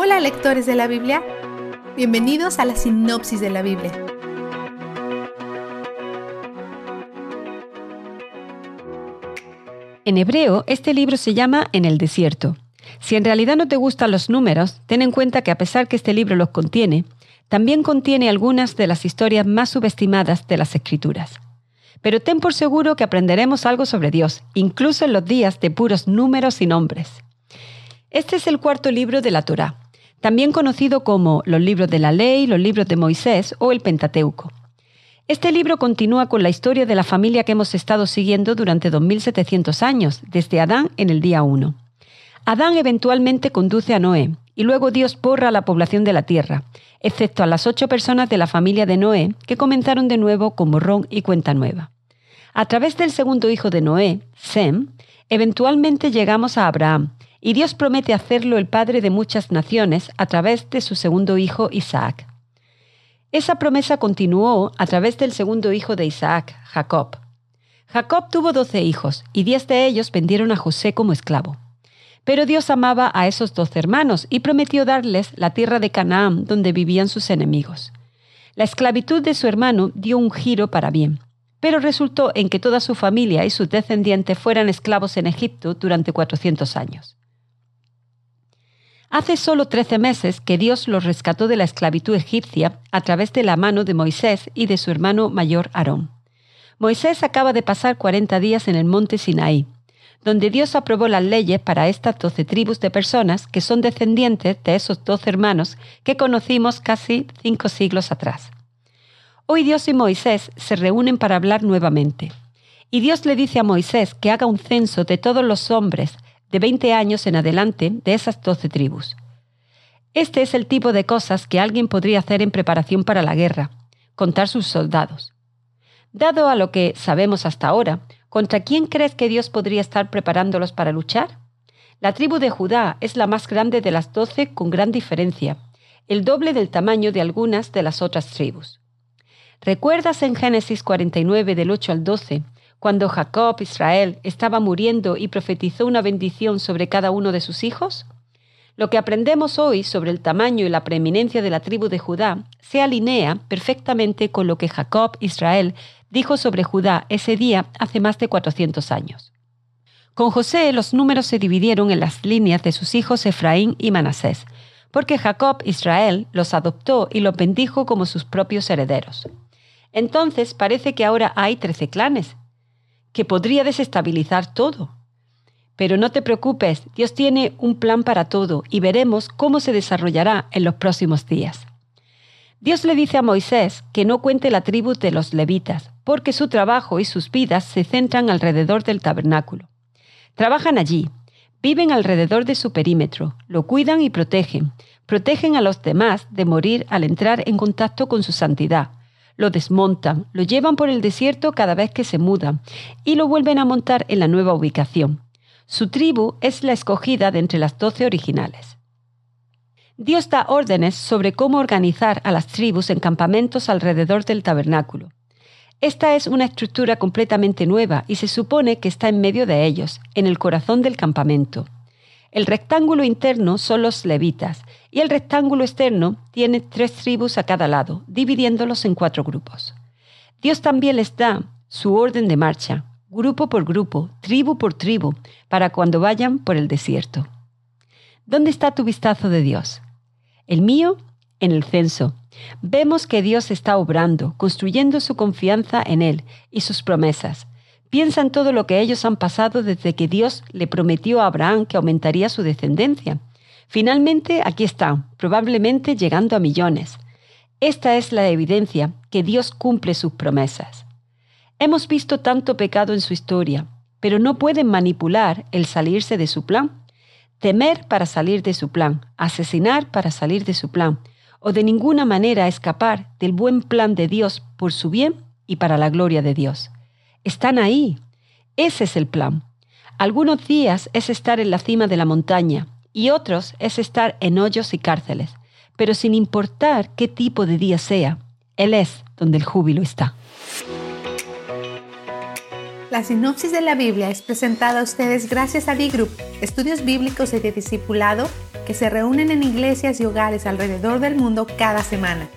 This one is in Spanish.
Hola lectores de la Biblia, bienvenidos a la sinopsis de la Biblia. En hebreo, este libro se llama En el desierto. Si en realidad no te gustan los números, ten en cuenta que a pesar que este libro los contiene, también contiene algunas de las historias más subestimadas de las escrituras. Pero ten por seguro que aprenderemos algo sobre Dios, incluso en los días de puros números y nombres. Este es el cuarto libro de la Torá, también conocido como los libros de la ley, los libros de Moisés o el Pentateuco. Este libro continúa con la historia de la familia que hemos estado siguiendo durante 2700 años, desde Adán en el día 1. Adán eventualmente conduce a Noé, y luego Dios borra a la población de la tierra, excepto a las ocho personas de la familia de Noé, que comenzaron de nuevo con borrón y cuenta nueva. A través del segundo hijo de Noé, Sem, eventualmente llegamos a Abraham, y Dios promete hacerlo el padre de muchas naciones a través de su segundo hijo Isaac. Esa promesa continuó a través del segundo hijo de Isaac, Jacob. Jacob tuvo doce hijos, y diez de ellos vendieron a José como esclavo. Pero Dios amaba a esos doce hermanos y prometió darles la tierra de Canaán donde vivían sus enemigos. La esclavitud de su hermano dio un giro para bien, pero resultó en que toda su familia y sus descendientes fueran esclavos en Egipto durante 400 años. Hace solo trece meses que Dios los rescató de la esclavitud egipcia a través de la mano de Moisés y de su hermano mayor Aarón. Moisés acaba de pasar cuarenta días en el monte Sinaí, donde Dios aprobó las leyes para estas doce tribus de personas que son descendientes de esos doce hermanos que conocimos casi cinco siglos atrás. Hoy Dios y Moisés se reúnen para hablar nuevamente. Y Dios le dice a Moisés que haga un censo de todos los hombres de 20 años en adelante de esas 12 tribus. Este es el tipo de cosas que alguien podría hacer en preparación para la guerra, contar sus soldados. Dado a lo que sabemos hasta ahora, ¿contra quién crees que Dios podría estar preparándolos para luchar? La tribu de Judá es la más grande de las doce con gran diferencia, el doble del tamaño de algunas de las otras tribus. ¿Recuerdas en Génesis 49 del 8 al 12 cuando Jacob, Israel, estaba muriendo y profetizó una bendición sobre cada uno de sus hijos? Lo que aprendemos hoy sobre el tamaño y la preeminencia de la tribu de Judá se alinea perfectamente con lo que Jacob, Israel, dijo sobre Judá ese día hace más de 400 años. Con José los números se dividieron en las líneas de sus hijos Efraín y Manasés, porque Jacob, Israel, los adoptó y los bendijo como sus propios herederos. Entonces parece que ahora hay trece clanes, que podría desestabilizar todo. Pero no te preocupes, Dios tiene un plan para todo y veremos cómo se desarrollará en los próximos días. Dios le dice a Moisés que no cuente la tribu de los levitas, porque su trabajo y sus vidas se centran alrededor del tabernáculo. Trabajan allí, viven alrededor de su perímetro, lo cuidan y protegen, protegen a los demás de morir al entrar en contacto con su santidad, lo desmontan, lo llevan por el desierto cada vez que se mudan y lo vuelven a montar en la nueva ubicación. Su tribu es la escogida de entre las doce originales. Dios da órdenes sobre cómo organizar a las tribus en campamentos alrededor del tabernáculo. Esta es una estructura completamente nueva y se supone que está en medio de ellos, en el corazón del campamento. El rectángulo interno son los levitas y el rectángulo externo tiene tres tribus a cada lado, dividiéndolos en cuatro grupos. Dios también les da su orden de marcha, grupo por grupo, tribu por tribu, para cuando vayan por el desierto. ¿Dónde está tu vistazo de Dios? El mío, en el censo. Vemos que Dios está obrando, construyendo su confianza en Él y sus promesas, Piensa en todo lo que ellos han pasado desde que Dios le prometió a Abraham que aumentaría su descendencia. Finalmente, aquí están, probablemente llegando a millones. Esta es la evidencia que Dios cumple sus promesas. Hemos visto tanto pecado en su historia, pero no pueden manipular el salirse de su plan. Temer para salir de su plan, asesinar para salir de su plan, o de ninguna manera escapar del buen plan de Dios por su bien y para la gloria de Dios. Están ahí. Ese es el plan. Algunos días es estar en la cima de la montaña y otros es estar en hoyos y cárceles, pero sin importar qué tipo de día sea, Él es donde el júbilo está. La sinopsis de la Biblia es presentada a ustedes gracias a D-Group, estudios bíblicos y de discipulado que se reúnen en iglesias y hogares alrededor del mundo cada semana.